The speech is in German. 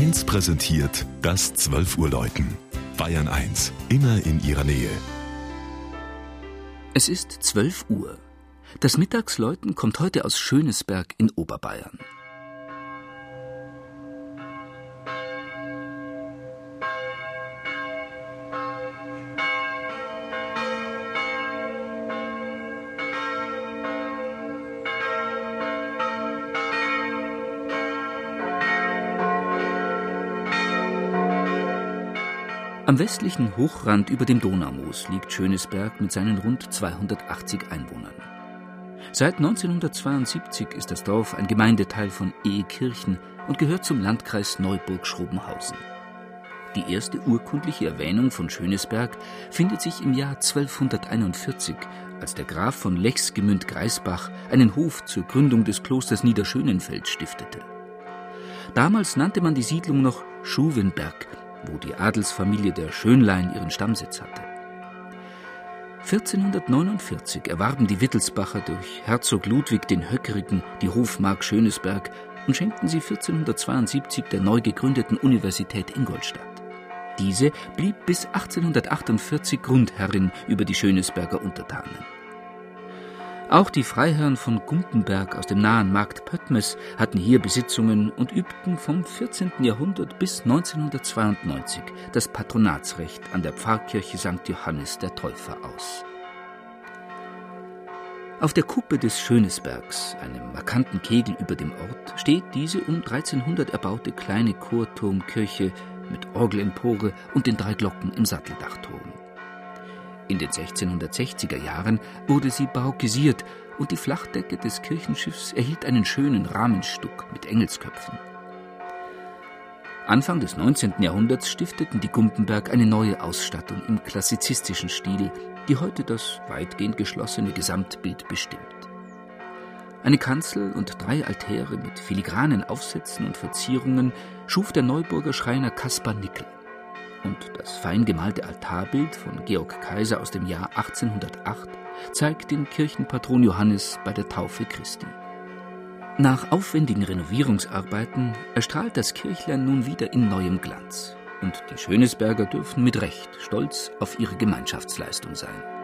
1 präsentiert das 12 Uhr Läuten. Bayern 1, immer in ihrer Nähe. Es ist 12 Uhr. Das Mittagsläuten kommt heute aus Schönesberg in Oberbayern. Am westlichen Hochrand über dem Donaumoos liegt Schönesberg mit seinen rund 280 Einwohnern. Seit 1972 ist das Dorf ein Gemeindeteil von Ehekirchen und gehört zum Landkreis Neuburg-Schrobenhausen. Die erste urkundliche Erwähnung von Schönesberg findet sich im Jahr 1241, als der Graf von Lechsgemünd-Greisbach einen Hof zur Gründung des Klosters Niederschönenfeld stiftete. Damals nannte man die Siedlung noch Schuwenberg wo die Adelsfamilie der Schönlein ihren Stammsitz hatte. 1449 erwarben die Wittelsbacher durch Herzog Ludwig den Höckerigen die Hofmark Schönesberg und schenkten sie 1472 der neu gegründeten Universität Ingolstadt. Diese blieb bis 1848 Grundherrin über die Schönesberger Untertanen. Auch die Freiherren von Gumpenberg aus dem nahen Markt Pöttmes hatten hier Besitzungen und übten vom 14. Jahrhundert bis 1992 das Patronatsrecht an der Pfarrkirche St. Johannes der Täufer aus. Auf der Kuppe des Schönesbergs, einem markanten Kegel über dem Ort, steht diese um 1300 erbaute kleine Chorturmkirche mit Orgelempore und den drei Glocken im Satteldachturm. In den 1660er Jahren wurde sie barockisiert und die Flachdecke des Kirchenschiffs erhielt einen schönen Rahmenstuck mit Engelsköpfen. Anfang des 19. Jahrhunderts stifteten die Gumpenberg eine neue Ausstattung im klassizistischen Stil, die heute das weitgehend geschlossene Gesamtbild bestimmt. Eine Kanzel und drei Altäre mit filigranen Aufsätzen und Verzierungen schuf der Neuburger Schreiner Kaspar Nickel und das fein gemalte Altarbild von Georg Kaiser aus dem Jahr 1808 zeigt den Kirchenpatron Johannes bei der Taufe Christi. Nach aufwendigen Renovierungsarbeiten erstrahlt das Kirchlein nun wieder in neuem Glanz. Und die Schönesberger dürfen mit Recht stolz auf ihre Gemeinschaftsleistung sein.